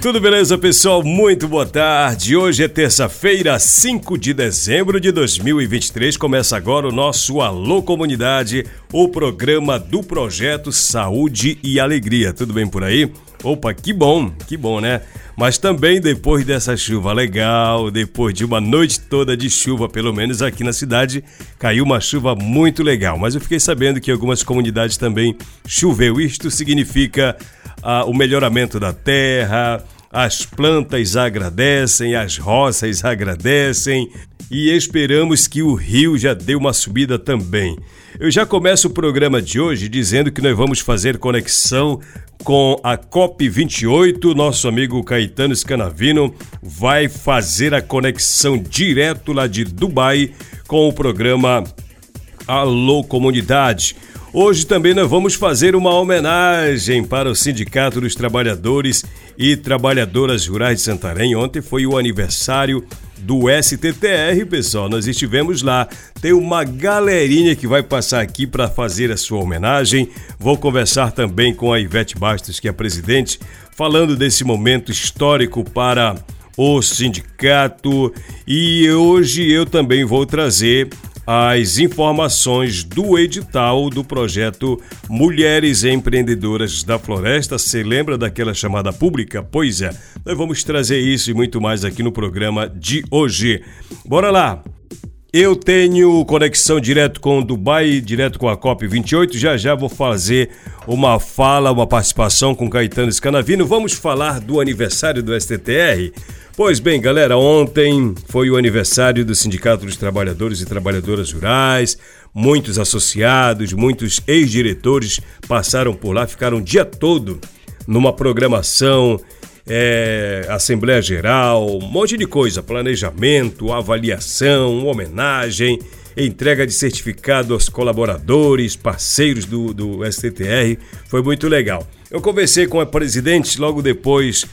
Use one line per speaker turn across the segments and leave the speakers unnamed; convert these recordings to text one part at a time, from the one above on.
Tudo beleza, pessoal? Muito boa tarde. Hoje é terça-feira, 5 de dezembro de 2023. Começa agora o nosso Alô Comunidade, o programa do projeto Saúde e Alegria. Tudo bem por aí? Opa, que bom, que bom, né? Mas também depois dessa chuva legal, depois de uma noite toda de chuva, pelo menos aqui na cidade, caiu uma chuva muito legal. Mas eu fiquei sabendo que algumas comunidades também choveu. Isto significa ah, o melhoramento da terra, as plantas agradecem, as roças agradecem e esperamos que o rio já dê uma subida também. Eu já começo o programa de hoje dizendo que nós vamos fazer conexão com a COP28. Nosso amigo Caetano Scanavino vai fazer a conexão direto lá de Dubai com o programa Alô Comunidade. Hoje também nós vamos fazer uma homenagem para o Sindicato dos Trabalhadores e Trabalhadoras Rurais de Santarém. Ontem foi o aniversário do STTR, pessoal. Nós estivemos lá. Tem uma galerinha que vai passar aqui para fazer a sua homenagem. Vou conversar também com a Ivete Bastos, que é presidente, falando desse momento histórico para o sindicato. E hoje eu também vou trazer as informações do edital do projeto Mulheres Empreendedoras da Floresta. Você lembra daquela chamada pública? Pois é, nós vamos trazer isso e muito mais aqui no programa de hoje. Bora lá! Eu tenho conexão direto com Dubai, direto com a COP28. Já já vou fazer uma fala, uma participação com Caetano Scanavino. Vamos falar do aniversário do STTR. Pois bem, galera, ontem foi o aniversário do Sindicato dos Trabalhadores e Trabalhadoras Rurais. Muitos associados, muitos ex-diretores passaram por lá, ficaram o dia todo numa programação é, Assembleia Geral, um monte de coisa, planejamento, avaliação, homenagem, entrega de certificado aos colaboradores, parceiros do, do STTR, foi muito legal. Eu conversei com a presidente logo depois,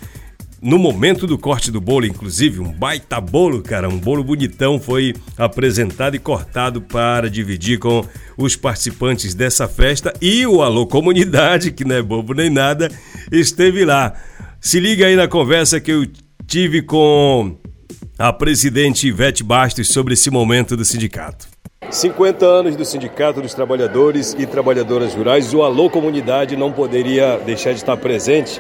no momento do corte do bolo, inclusive, um baita bolo, cara, um bolo bonitão foi apresentado e cortado para dividir com os participantes dessa festa e o Alô Comunidade, que não é bobo nem nada, esteve lá. Se liga aí na conversa que eu tive com a presidente Ivete Bastos sobre esse momento do sindicato. 50 anos do Sindicato dos Trabalhadores e Trabalhadoras Rurais, o Alô Comunidade não poderia deixar de estar presente.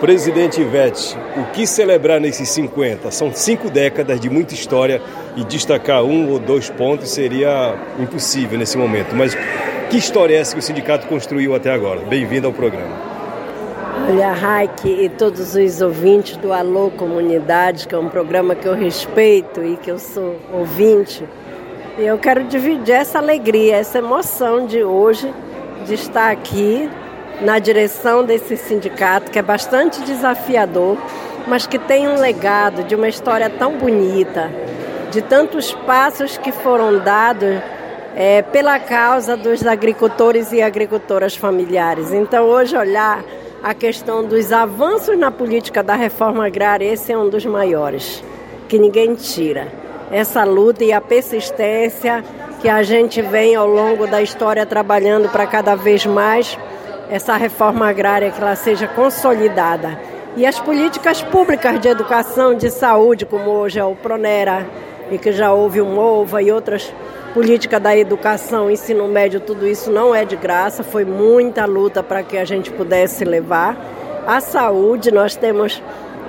Presidente Ivete, o que celebrar nesses 50? São cinco décadas de muita história e destacar um ou dois pontos seria impossível nesse momento. Mas que história é essa que o sindicato construiu até agora? Bem-vindo ao programa.
Olha, Raik e todos os ouvintes do Alô Comunidade, que é um programa que eu respeito e que eu sou ouvinte, eu quero dividir essa alegria, essa emoção de hoje de estar aqui na direção desse sindicato que é bastante desafiador, mas que tem um legado de uma história tão bonita, de tantos passos que foram dados é, pela causa dos agricultores e agricultoras familiares. Então, hoje, olhar a questão dos avanços na política da reforma agrária, esse é um dos maiores, que ninguém tira. Essa luta e a persistência que a gente vem ao longo da história trabalhando para cada vez mais essa reforma agrária que ela seja consolidada. E as políticas públicas de educação, de saúde, como hoje é o Pronera, e que já houve o MOVA e outras política da educação, ensino médio, tudo isso não é de graça, foi muita luta para que a gente pudesse levar. A saúde, nós temos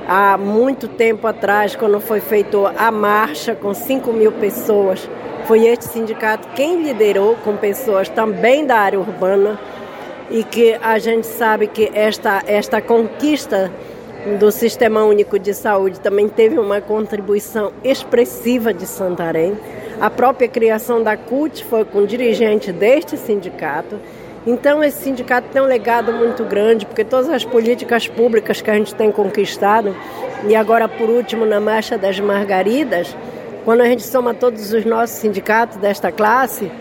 há muito tempo atrás, quando foi feita a marcha com 5 mil pessoas, foi este sindicato quem liderou com pessoas também da área urbana. e que a gente sabe que esta, esta conquista do Sistema Único de Saúde também teve uma contribuição expressiva de Santarém. A própria criação da CUT foi com dirigente deste sindicato. Então, esse sindicato tem um legado muito grande, porque todas as políticas públicas que a gente tem conquistado, e agora por último na Marcha das Margaridas, quando a gente soma todos os nossos sindicatos desta classe,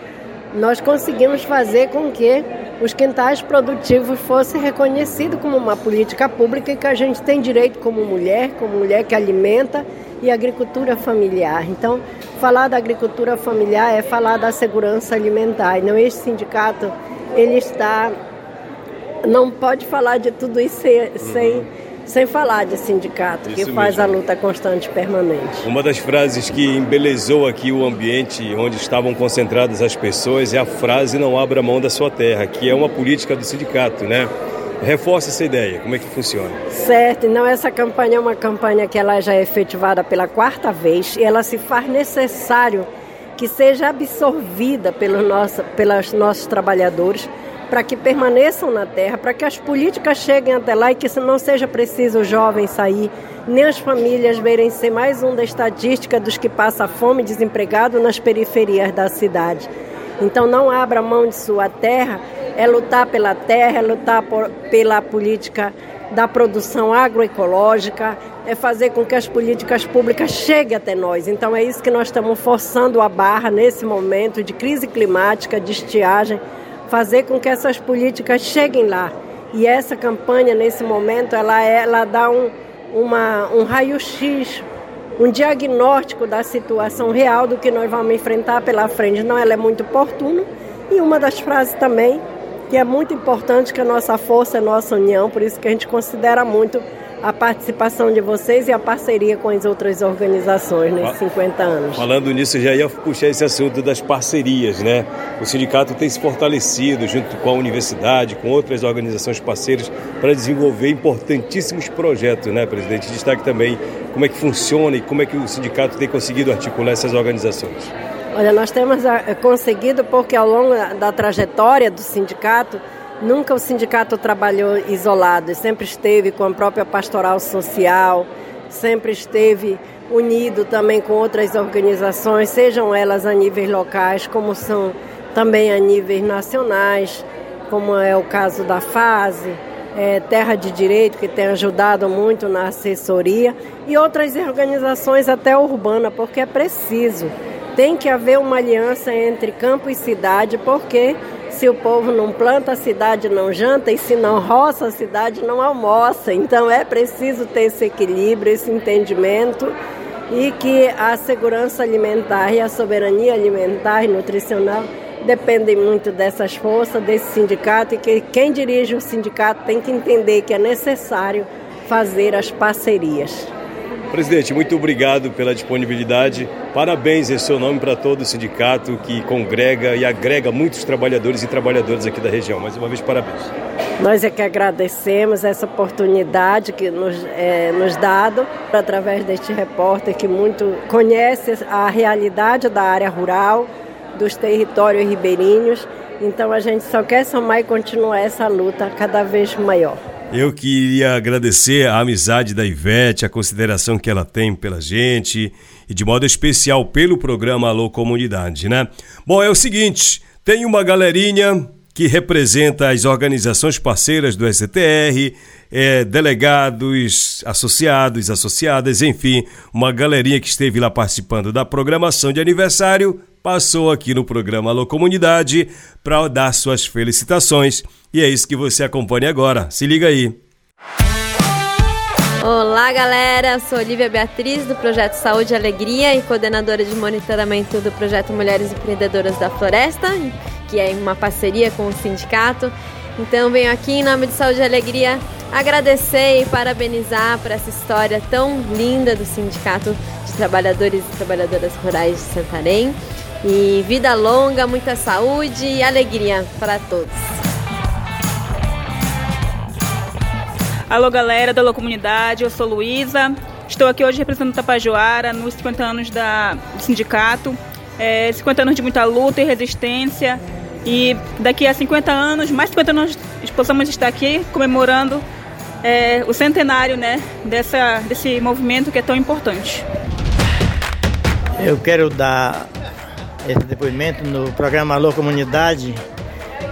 nós conseguimos fazer com que os quintais produtivos fossem reconhecidos como uma política pública e que a gente tem direito como mulher, como mulher que alimenta e agricultura familiar. Então, falar da agricultura familiar é falar da segurança alimentar. Então, este sindicato, ele está não pode falar de tudo isso sem, sem sem falar de sindicato, Isso que faz mesmo. a luta constante e permanente.
Uma das frases que embelezou aqui o ambiente onde estavam concentradas as pessoas é a frase não abra mão da sua terra, que é uma política do sindicato, né? Reforça essa ideia, como é que funciona?
Certo, então essa campanha é uma campanha que ela já é efetivada pela quarta vez e ela se faz necessário que seja absorvida pelos nossos trabalhadores, para que permaneçam na terra, para que as políticas cheguem até lá e que não seja preciso o jovem sair, nem as famílias verem ser mais um da estatística dos que passa fome desempregado nas periferias da cidade. Então não abra mão de sua terra, é lutar pela terra, é lutar por, pela política da produção agroecológica, é fazer com que as políticas públicas cheguem até nós. Então é isso que nós estamos forçando a barra nesse momento de crise climática, de estiagem, fazer com que essas políticas cheguem lá. E essa campanha, nesse momento, ela, é, ela dá um, uma, um raio-x, um diagnóstico da situação real do que nós vamos enfrentar pela frente. Não, ela é muito oportuna. E uma das frases também, que é muito importante, que a nossa força é nossa união, por isso que a gente considera muito a participação de vocês e a parceria com as outras organizações nesses 50 anos.
Falando nisso, já ia puxar esse assunto das parcerias, né? O sindicato tem se fortalecido junto com a universidade, com outras organizações parceiras para desenvolver importantíssimos projetos, né, presidente? Destaque também como é que funciona e como é que o sindicato tem conseguido articular essas organizações.
Olha, nós temos ah, conseguido porque ao longo da trajetória do sindicato Nunca o sindicato trabalhou isolado, sempre esteve com a própria pastoral social, sempre esteve unido também com outras organizações, sejam elas a níveis locais, como são também a níveis nacionais, como é o caso da FASE, é, Terra de Direito, que tem ajudado muito na assessoria, e outras organizações até urbana, porque é preciso. Tem que haver uma aliança entre campo e cidade, porque se o povo não planta, a cidade não janta, e se não roça, a cidade não almoça. Então é preciso ter esse equilíbrio, esse entendimento e que a segurança alimentar e a soberania alimentar e nutricional dependem muito dessas forças, desse sindicato, e que quem dirige o sindicato tem que entender que é necessário fazer as parcerias.
Presidente, muito obrigado pela disponibilidade. Parabéns em seu nome para todo o sindicato que congrega e agrega muitos trabalhadores e trabalhadoras aqui da região. Mais uma vez, parabéns.
Nós é que agradecemos essa oportunidade que nos é nos dado através deste repórter que muito conhece a realidade da área rural, dos territórios ribeirinhos. Então a gente só quer somar e continuar essa luta cada vez maior.
Eu queria agradecer a amizade da Ivete, a consideração que ela tem pela gente e de modo especial pelo programa Alô Comunidade, né? Bom, é o seguinte, tem uma galerinha que representa as organizações parceiras do STR, é, delegados, associados, associadas, enfim, uma galerinha que esteve lá participando da programação de aniversário, passou aqui no programa Alô Comunidade para dar suas felicitações e é isso que você acompanha agora. Se liga aí.
Olá, galera. Sou Olivia Beatriz do projeto Saúde e Alegria e coordenadora de monitoramento do projeto Mulheres Empreendedoras da Floresta, que é uma parceria com o sindicato. Então, venho aqui em nome de Saúde e Alegria agradecer e parabenizar por essa história tão linda do Sindicato de Trabalhadores e Trabalhadoras Rurais de Santarém. E vida longa, muita saúde e alegria para todos.
Alô, galera da Alô Comunidade, eu sou Luísa. Estou aqui hoje representando Tapajoara nos 50 anos da, do sindicato. É, 50 anos de muita luta e resistência e daqui a 50 anos, mais de 50 anos, possamos estar aqui comemorando é, o centenário né, dessa, desse movimento que é tão importante.
Eu quero dar esse depoimento no programa Alô Comunidade,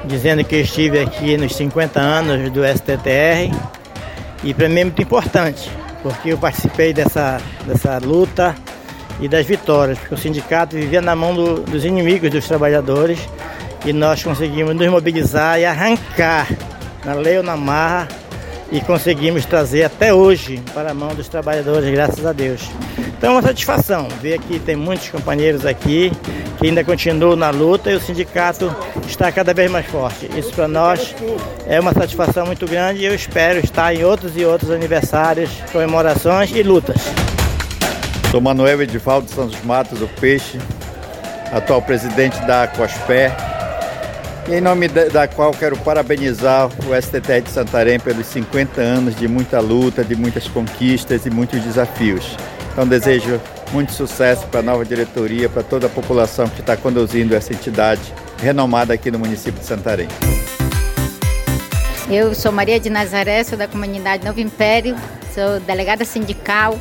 dizendo que estive aqui nos 50 anos do STTR e para mim é muito importante, porque eu participei dessa, dessa luta e das vitórias, porque o sindicato vivia na mão do, dos inimigos dos trabalhadores e nós conseguimos nos mobilizar e arrancar na lei ou na marra e conseguimos trazer até hoje para a mão dos trabalhadores, graças a Deus. Então é uma satisfação ver que tem muitos companheiros aqui que ainda continuam na luta e o sindicato está cada vez mais forte. Isso para nós é uma satisfação muito grande e eu espero estar em outros e outros aniversários, comemorações e lutas.
Sou Manuel Edivaldo Santos Matos, o Peixe, atual presidente da Cospé, em nome da qual quero parabenizar o STT de Santarém pelos 50 anos de muita luta, de muitas conquistas e muitos desafios. Então desejo muito sucesso para a nova diretoria, para toda a população que está conduzindo essa entidade renomada aqui no município de Santarém.
Eu sou Maria de Nazaré, sou da comunidade Novo Império, sou delegada sindical.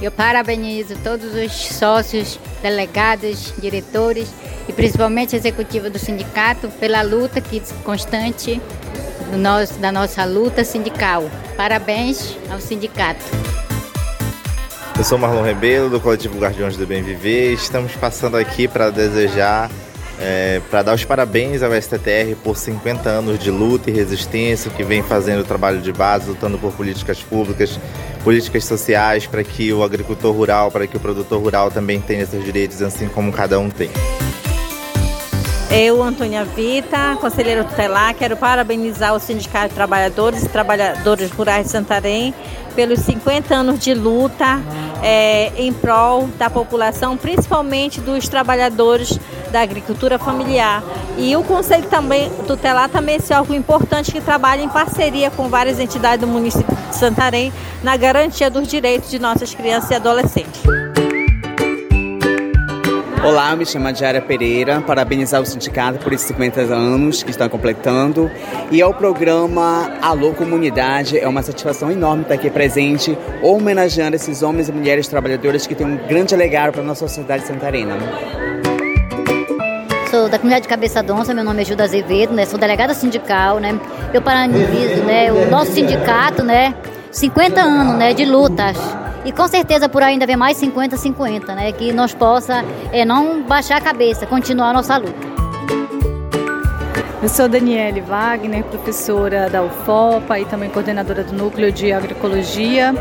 Eu parabenizo todos os sócios, delegados, diretores e principalmente a executiva do sindicato pela luta que constante nosso, da nossa luta sindical. Parabéns ao sindicato.
Eu sou Marlon Rebelo, do coletivo Guardiões do Bem Viver. Estamos passando aqui para desejar, é, para dar os parabéns ao STTR por 50 anos de luta e resistência, que vem fazendo o trabalho de base, lutando por políticas públicas, políticas sociais, para que o agricultor rural, para que o produtor rural também tenha seus direitos, assim como cada um tem.
Eu, Antônia Vita, conselheira tutelar, quero parabenizar o Sindicato de Trabalhadores e Trabalhadores Rurais de Santarém pelos 50 anos de luta é, em prol da população, principalmente dos trabalhadores da agricultura familiar. E o Conselho também tutelar também é algo importante que trabalha em parceria com várias entidades do município de Santarém na garantia dos direitos de nossas crianças e adolescentes.
Olá, me chamo Diária Pereira, parabenizar o sindicato por esses 50 anos que estão completando. E ao programa Alô Comunidade, é uma satisfação enorme estar aqui presente, homenageando esses homens e mulheres trabalhadores que têm um grande legado para a nossa sociedade santarena.
Da comunidade de Cabeça Donça, meu nome é Gilda Azevedo, né? sou delegada sindical, né? Eu parabenizo né? o nosso sindicato, né? 50 anos né? de lutas e com certeza por ainda haver mais 50, 50, né? Que nós possa é, não baixar a cabeça, continuar a nossa luta.
Eu sou Daniele Wagner, professora da UFOPA e também coordenadora do Núcleo de Agroecologia.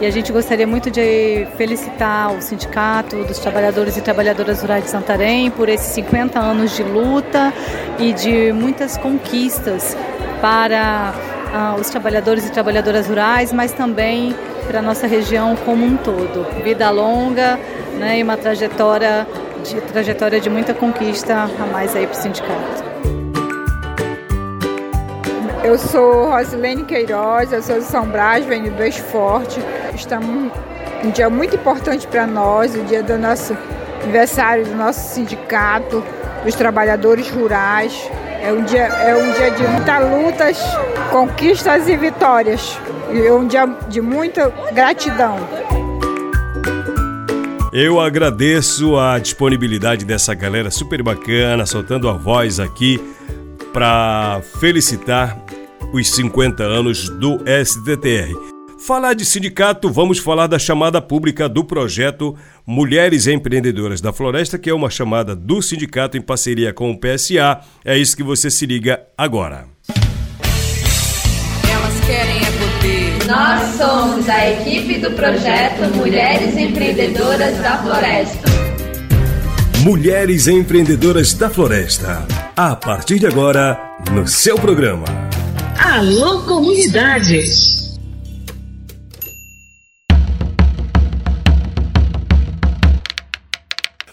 E a gente gostaria muito de felicitar o Sindicato dos Trabalhadores e Trabalhadoras Rurais de Santarém por esses 50 anos de luta e de muitas conquistas para ah, os trabalhadores e trabalhadoras rurais, mas também para a nossa região como um todo. Vida longa né, e uma trajetória de, trajetória de muita conquista a mais aí para o sindicato.
Eu sou Rosilene Queiroz, eu sou de São Brás, venho do Esporte. Estamos um dia muito importante para nós, o dia do nosso aniversário do nosso sindicato, dos trabalhadores rurais. É um dia, é um dia de muitas lutas, conquistas e vitórias. E é um dia de muita gratidão.
Eu agradeço a disponibilidade dessa galera super bacana, soltando a voz aqui para felicitar os 50 anos do SDTR. Falar de sindicato, vamos falar da chamada pública do projeto Mulheres Empreendedoras da Floresta, que é uma chamada do sindicato em parceria com o PSA. É isso que você se liga agora.
Elas querem é poder. Nós somos a equipe do projeto Mulheres Empreendedoras da Floresta.
Mulheres Empreendedoras da Floresta. A partir de agora, no seu programa.
Alô Comunidade.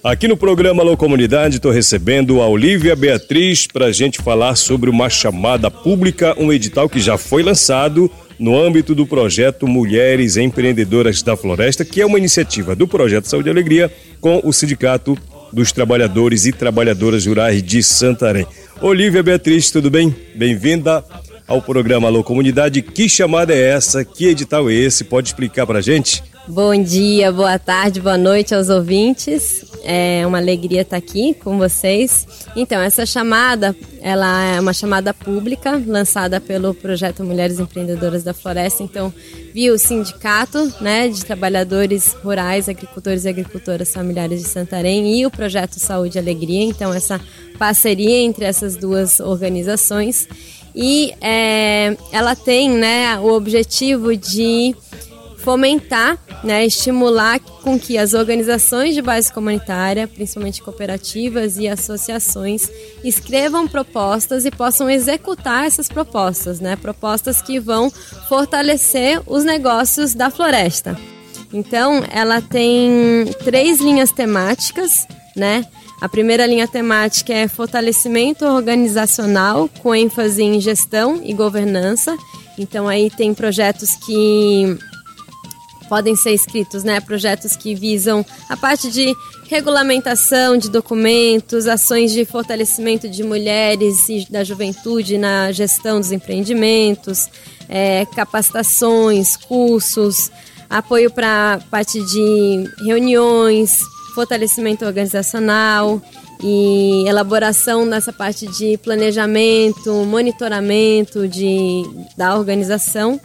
Aqui no programa Alô Comunidade, estou recebendo a Olivia Beatriz para a gente falar sobre uma chamada pública, um edital que já foi lançado no âmbito do projeto Mulheres Empreendedoras da Floresta, que é uma iniciativa do Projeto Saúde e Alegria com o sindicato dos Trabalhadores e Trabalhadoras Rurais de Santarém. Olívia Beatriz, tudo bem? Bem-vinda ao programa Alô Comunidade. Que chamada é essa? Que edital é esse? Pode explicar pra gente?
Bom dia, boa tarde, boa noite aos ouvintes. É uma alegria estar aqui com vocês. Então, essa chamada, ela é uma chamada pública lançada pelo projeto Mulheres Empreendedoras da Floresta. Então, viu o sindicato, né, de trabalhadores rurais, agricultores e agricultoras familiares de Santarém e o projeto Saúde e Alegria. Então, essa parceria entre essas duas organizações e é, ela tem, né, o objetivo de fomentar, né, estimular com que as organizações de base comunitária, principalmente cooperativas e associações, escrevam propostas e possam executar essas propostas, né, propostas que vão fortalecer os negócios da floresta. Então, ela tem três linhas temáticas, né? A primeira linha temática é fortalecimento organizacional com ênfase em gestão e governança. Então aí tem projetos que podem ser escritos, né? Projetos que visam a parte de regulamentação de documentos, ações de fortalecimento de mulheres e da juventude na gestão dos empreendimentos, é, capacitações, cursos, apoio para parte de reuniões, fortalecimento organizacional e elaboração nessa parte de planejamento, monitoramento de, da organização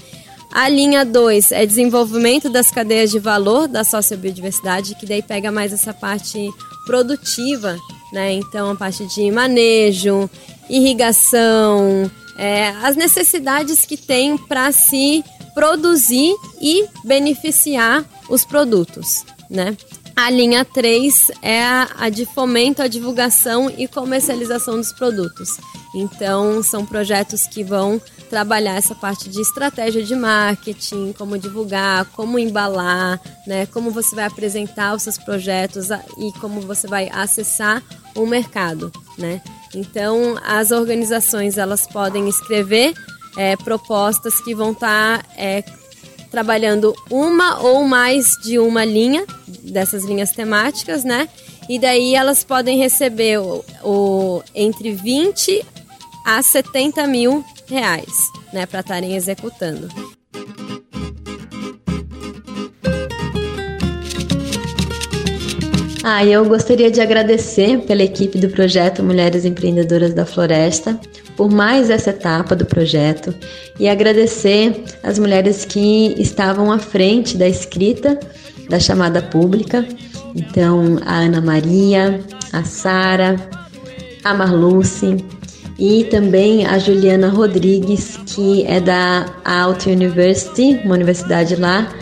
a linha 2 é desenvolvimento das cadeias de valor da sociobiodiversidade, que daí pega mais essa parte produtiva, né? Então, a parte de manejo, irrigação, é, as necessidades que tem para se produzir e beneficiar os produtos, né? A linha 3 é a, a de fomento à divulgação e comercialização dos produtos. Então, são projetos que vão trabalhar essa parte de estratégia de marketing, como divulgar, como embalar, né, como você vai apresentar os seus projetos e como você vai acessar o mercado, né? Então, as organizações elas podem escrever é, propostas que vão estar tá, é, trabalhando uma ou mais de uma linha dessas linhas temáticas, né? E daí elas podem receber o, o entre 20 a 70 mil reais, né, para estarem executando.
Ah, eu gostaria de agradecer pela equipe do projeto Mulheres Empreendedoras da Floresta por mais essa etapa do projeto e agradecer as mulheres que estavam à frente da escrita da chamada pública. Então, a Ana Maria, a Sara, a Marluce, e também a Juliana Rodrigues, que é da Aalto University, uma universidade lá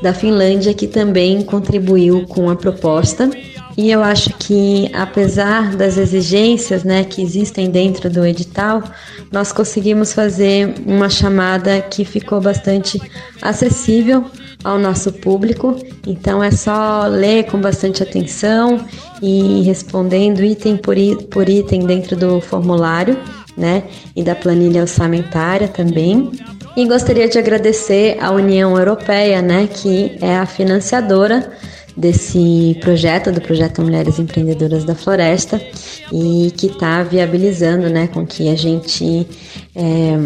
da Finlândia, que também contribuiu com a proposta. E eu acho que, apesar das exigências né, que existem dentro do edital, nós conseguimos fazer uma chamada que ficou bastante acessível ao nosso público. Então é só ler com bastante atenção e respondendo item por, por item dentro do formulário, né? E da planilha orçamentária também. E gostaria de agradecer à União Europeia, né, que é a financiadora desse projeto, do projeto Mulheres Empreendedoras da Floresta, e que está viabilizando, né, com que a gente é,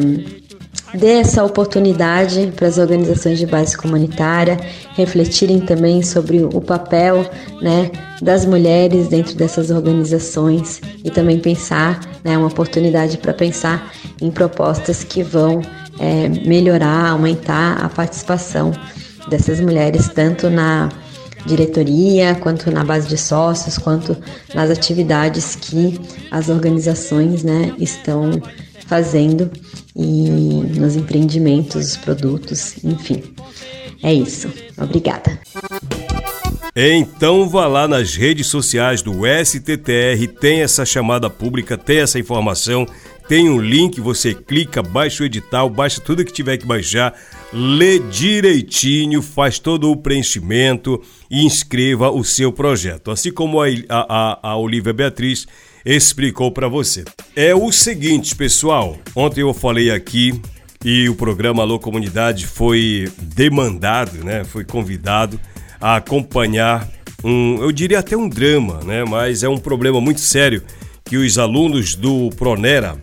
dê essa oportunidade para as organizações de base comunitária refletirem também sobre o papel né, das mulheres dentro dessas organizações e também pensar, né, uma oportunidade para pensar em propostas que vão é, melhorar, aumentar a participação dessas mulheres tanto na diretoria, quanto na base de sócios, quanto nas atividades que as organizações né, estão fazendo e nos empreendimentos, produtos, enfim. É isso. Obrigada.
Então vá lá nas redes sociais do STTR, tem essa chamada pública, tem essa informação, tem um link, você clica, baixa o edital, baixa tudo que tiver que baixar, lê direitinho, faz todo o preenchimento e inscreva o seu projeto. Assim como a, a, a Olivia Beatriz explicou para você. É o seguinte, pessoal. Ontem eu falei aqui e o programa Alô Comunidade foi demandado, né? Foi convidado a acompanhar um, eu diria até um drama, né? Mas é um problema muito sério que os alunos do Pronera,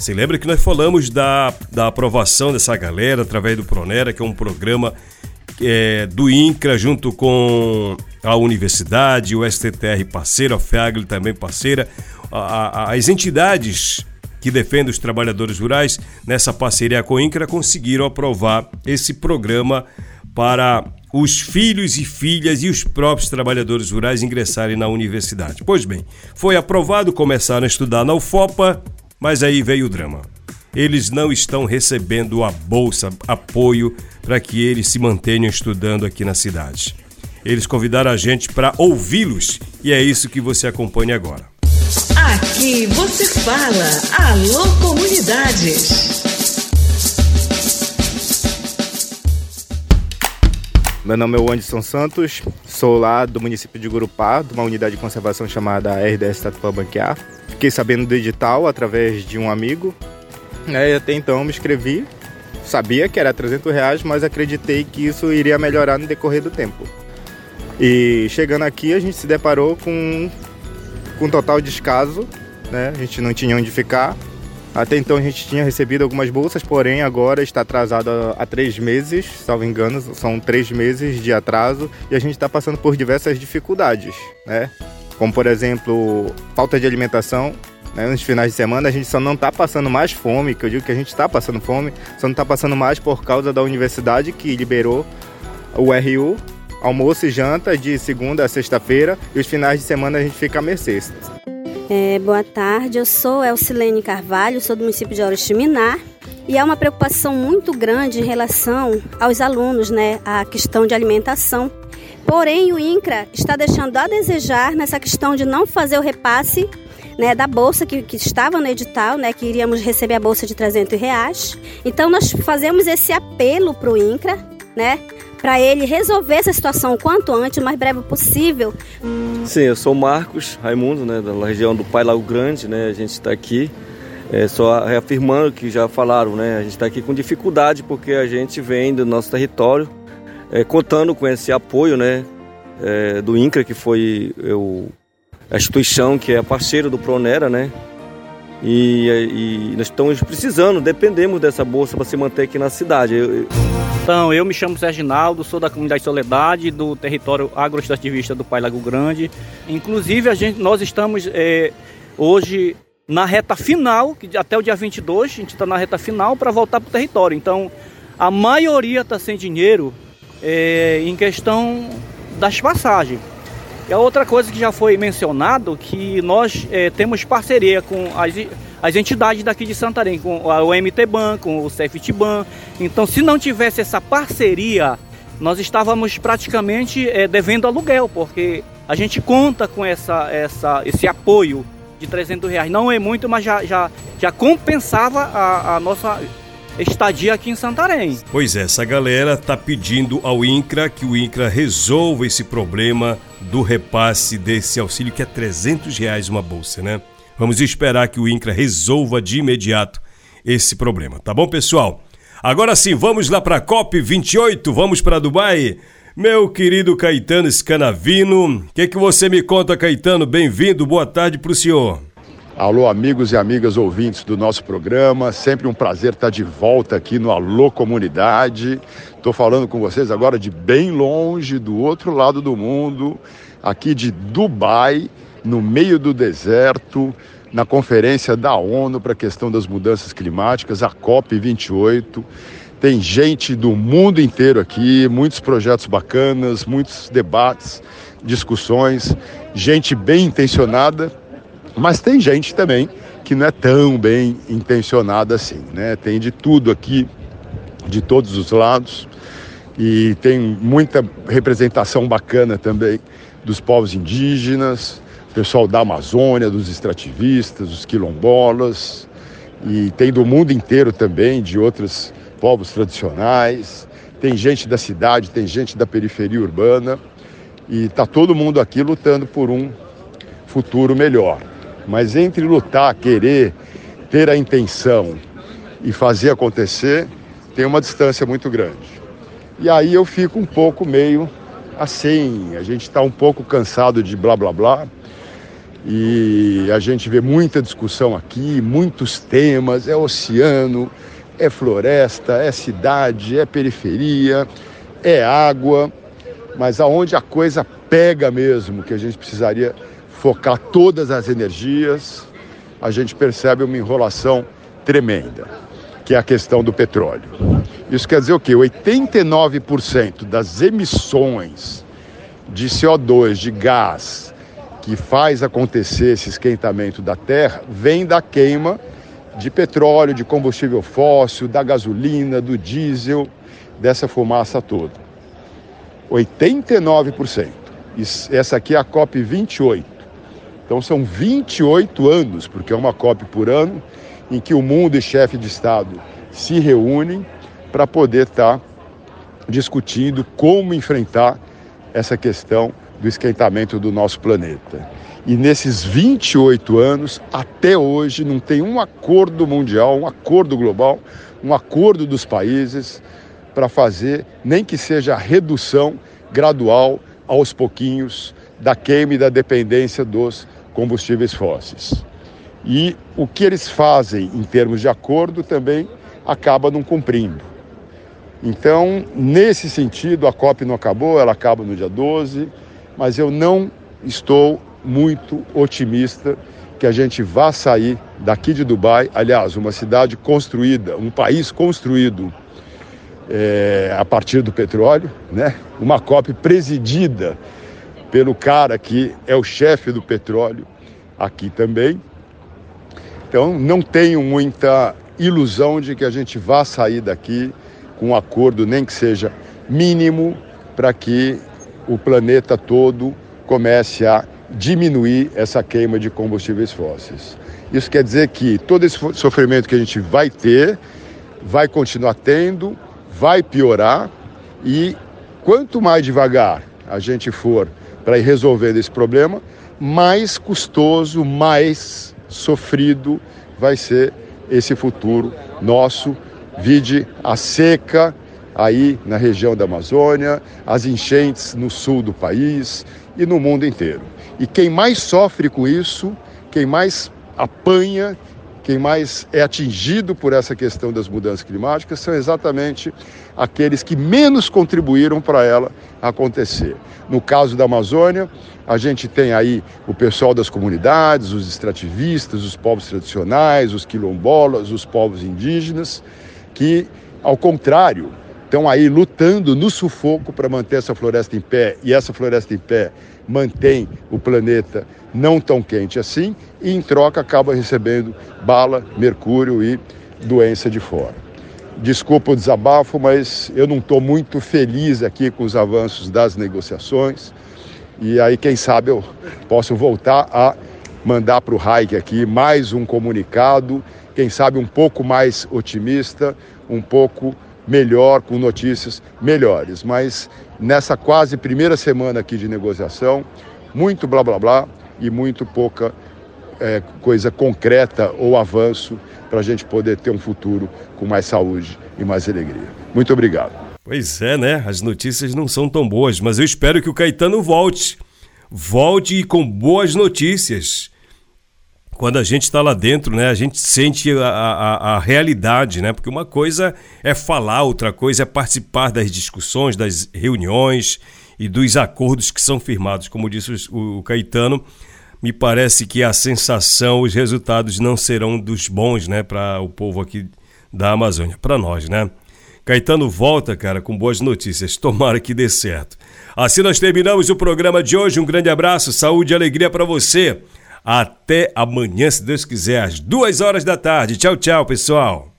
se lembra que nós falamos da, da aprovação dessa galera através do Pronera, que é um programa é, do INCRA junto com a universidade, o STTR parceiro, a FEAGLE também parceira, a, a, as entidades que defendem os trabalhadores rurais, nessa parceria com o INCRA, conseguiram aprovar esse programa para os filhos e filhas e os próprios trabalhadores rurais ingressarem na universidade. Pois bem, foi aprovado, começaram a estudar na UFOPA, mas aí veio o drama. Eles não estão recebendo a bolsa, apoio para que eles se mantenham estudando aqui na cidade. Eles convidaram a gente para ouvi-los e é isso que você acompanha agora.
Aqui você fala, alô comunidades.
Meu nome é Anderson Santos, sou lá do município de Gurupá, de uma unidade de conservação chamada RDS Tatuapã Banquear. Fiquei sabendo do edital através de um amigo. Aí, até então me inscrevi, sabia que era 300 reais, mas acreditei que isso iria melhorar no decorrer do tempo. E chegando aqui a gente se deparou com, com um total descaso, né? a gente não tinha onde ficar, até então a gente tinha recebido algumas bolsas, porém agora está atrasado há três meses, salvo engano, são três meses de atraso e a gente está passando por diversas dificuldades, né? Como por exemplo, falta de alimentação. Né? Nos finais de semana a gente só não está passando mais fome, que eu digo que a gente está passando fome, só não está passando mais por causa da universidade que liberou o RU, almoço e janta de segunda a sexta-feira e os finais de semana a gente fica a mercê.
É, boa tarde, eu sou Elcilene Carvalho, sou do município de Oriximiná e há uma preocupação muito grande em relação aos alunos, né, a questão de alimentação. Porém, o INCRA está deixando a desejar nessa questão de não fazer o repasse né, da bolsa que, que, estava no edital, né, que iríamos receber a bolsa de 300 reais. Então, nós fazemos esse apelo para o INCRA, né, para ele resolver essa situação o quanto antes, o mais breve possível.
Sim, eu sou Marcos Raimundo, né, da região do Pai Lago Grande, né, a gente está aqui é, só reafirmando que já falaram, né, a gente está aqui com dificuldade porque a gente vem do nosso território, é, contando com esse apoio, né, é, do INCRA, que foi eu, a instituição que é parceira do Pronera, né, e, e, nós estamos precisando, dependemos dessa bolsa para se manter aqui na cidade.
Então, eu me chamo Sérgio Naldo, sou da comunidade Soledade, do território agroextrativista do Pai Lago Grande. Inclusive, a gente, nós estamos é, hoje na reta final, que até o dia 22, a gente está na reta final para voltar para o território. Então, a maioria está sem dinheiro é, em questão das passagens. E a outra coisa que já foi mencionado, que nós é, temos parceria com as, as entidades daqui de Santarém, com o MT Ban, com o Safety Ban. Então, se não tivesse essa parceria, nós estávamos praticamente é, devendo aluguel, porque a gente conta com essa, essa, esse apoio de 300 reais. Não é muito, mas já, já, já compensava a, a nossa estadia aqui em Santarém.
Pois é, essa galera tá pedindo ao INCRA que o INCRA resolva esse problema do repasse desse auxílio que é 300 reais uma bolsa, né? Vamos esperar que o INCRA resolva de imediato esse problema, tá bom, pessoal? Agora sim, vamos lá para a COP 28, vamos para Dubai. Meu querido Caetano Scanavino, o que, que você me conta, Caetano? Bem-vindo, boa tarde para o senhor.
Alô, amigos e amigas ouvintes do nosso programa. Sempre um prazer estar de volta aqui no Alô Comunidade. Estou falando com vocês agora de bem longe, do outro lado do mundo, aqui de Dubai, no meio do deserto, na conferência da ONU para a questão das mudanças climáticas, a COP28. Tem gente do mundo inteiro aqui, muitos projetos bacanas, muitos debates, discussões, gente bem intencionada mas tem gente também que não é tão bem intencionada assim, né? Tem de tudo aqui, de todos os lados, e tem muita representação bacana também dos povos indígenas, pessoal da Amazônia, dos extrativistas, dos quilombolas, e tem do mundo inteiro também, de outros povos tradicionais, tem gente da cidade, tem gente da periferia urbana, e está todo mundo aqui lutando por um futuro melhor. Mas entre lutar, querer, ter a intenção e fazer acontecer, tem uma distância muito grande. E aí eu fico um pouco meio assim, a gente está um pouco cansado de blá blá blá. E a gente vê muita discussão aqui, muitos temas, é oceano, é floresta, é cidade, é periferia, é água, mas aonde a coisa pega mesmo, que a gente precisaria focar todas as energias, a gente percebe uma enrolação tremenda, que é a questão do petróleo. Isso quer dizer o quê? 89% das emissões de CO2, de gás, que faz acontecer esse esquentamento da Terra, vem da queima de petróleo, de combustível fóssil, da gasolina, do diesel, dessa fumaça toda. 89%. Essa aqui é a COP 28. Então são 28 anos, porque é uma COP por ano, em que o mundo e chefe de Estado se reúnem para poder estar tá discutindo como enfrentar essa questão do esquentamento do nosso planeta. E nesses 28 anos, até hoje, não tem um acordo mundial, um acordo global, um acordo dos países para fazer, nem que seja a redução gradual, aos pouquinhos, da queima e da dependência dos combustíveis fósseis. E o que eles fazem em termos de acordo também acaba não cumprindo. Então, nesse sentido, a COP não acabou, ela acaba no dia 12, mas eu não estou muito otimista que a gente vá sair daqui de Dubai, aliás, uma cidade construída, um país construído é, a partir do petróleo, né? uma COP presidida pelo cara que é o chefe do petróleo aqui também. Então, não tenho muita ilusão de que a gente vá sair daqui com um acordo, nem que seja mínimo, para que o planeta todo comece a diminuir essa queima de combustíveis fósseis. Isso quer dizer que todo esse sofrimento que a gente vai ter, vai continuar tendo, vai piorar e quanto mais devagar a gente for para ir resolvendo esse problema, mais custoso, mais sofrido vai ser esse futuro nosso. Vide a seca aí na região da Amazônia, as enchentes no sul do país e no mundo inteiro. E quem mais sofre com isso, quem mais apanha, quem mais é atingido por essa questão das mudanças climáticas são exatamente aqueles que menos contribuíram para ela acontecer. No caso da Amazônia, a gente tem aí o pessoal das comunidades, os extrativistas, os povos tradicionais, os quilombolas, os povos indígenas, que, ao contrário, estão aí lutando no sufoco para manter essa floresta em pé e essa floresta em pé mantém o planeta não tão quente assim e em troca acaba recebendo bala, mercúrio e doença de fora. Desculpa o desabafo, mas eu não estou muito feliz aqui com os avanços das negociações e aí quem sabe eu posso voltar a mandar para o Raik aqui mais um comunicado, quem sabe um pouco mais otimista, um pouco melhor, com notícias melhores. Mas nessa quase primeira semana aqui de negociação, muito blá blá blá e muito pouca é, coisa concreta ou avanço para a gente poder ter um futuro com mais saúde e mais alegria. Muito obrigado.
Pois é, né? As notícias não são tão boas, mas eu espero que o Caetano volte. Volte com boas notícias quando a gente está lá dentro, né, a gente sente a, a, a, realidade, né? Porque uma coisa é falar, outra coisa é participar das discussões, das reuniões e dos acordos que são firmados. Como disse o, o Caetano, me parece que a sensação, os resultados não serão dos bons, né, para o povo aqui da Amazônia, para nós, né? Caetano volta, cara, com boas notícias. Tomara que dê certo. Assim nós terminamos o programa de hoje. Um grande abraço, saúde e alegria para você. Até amanhã, se Deus quiser, às duas horas da tarde. Tchau, tchau, pessoal.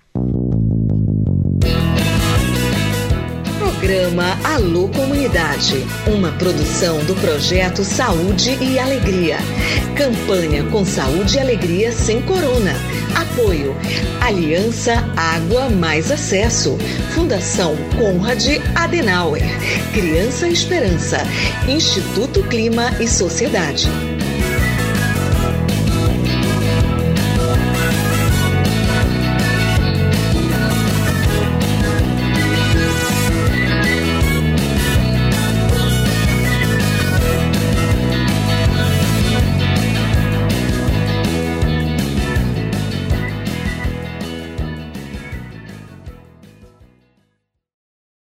Programa Alô Comunidade, uma produção do projeto Saúde e Alegria. Campanha com Saúde e Alegria sem Corona. Apoio: Aliança Água Mais Acesso. Fundação Conrad Adenauer. Criança Esperança. Instituto Clima e Sociedade.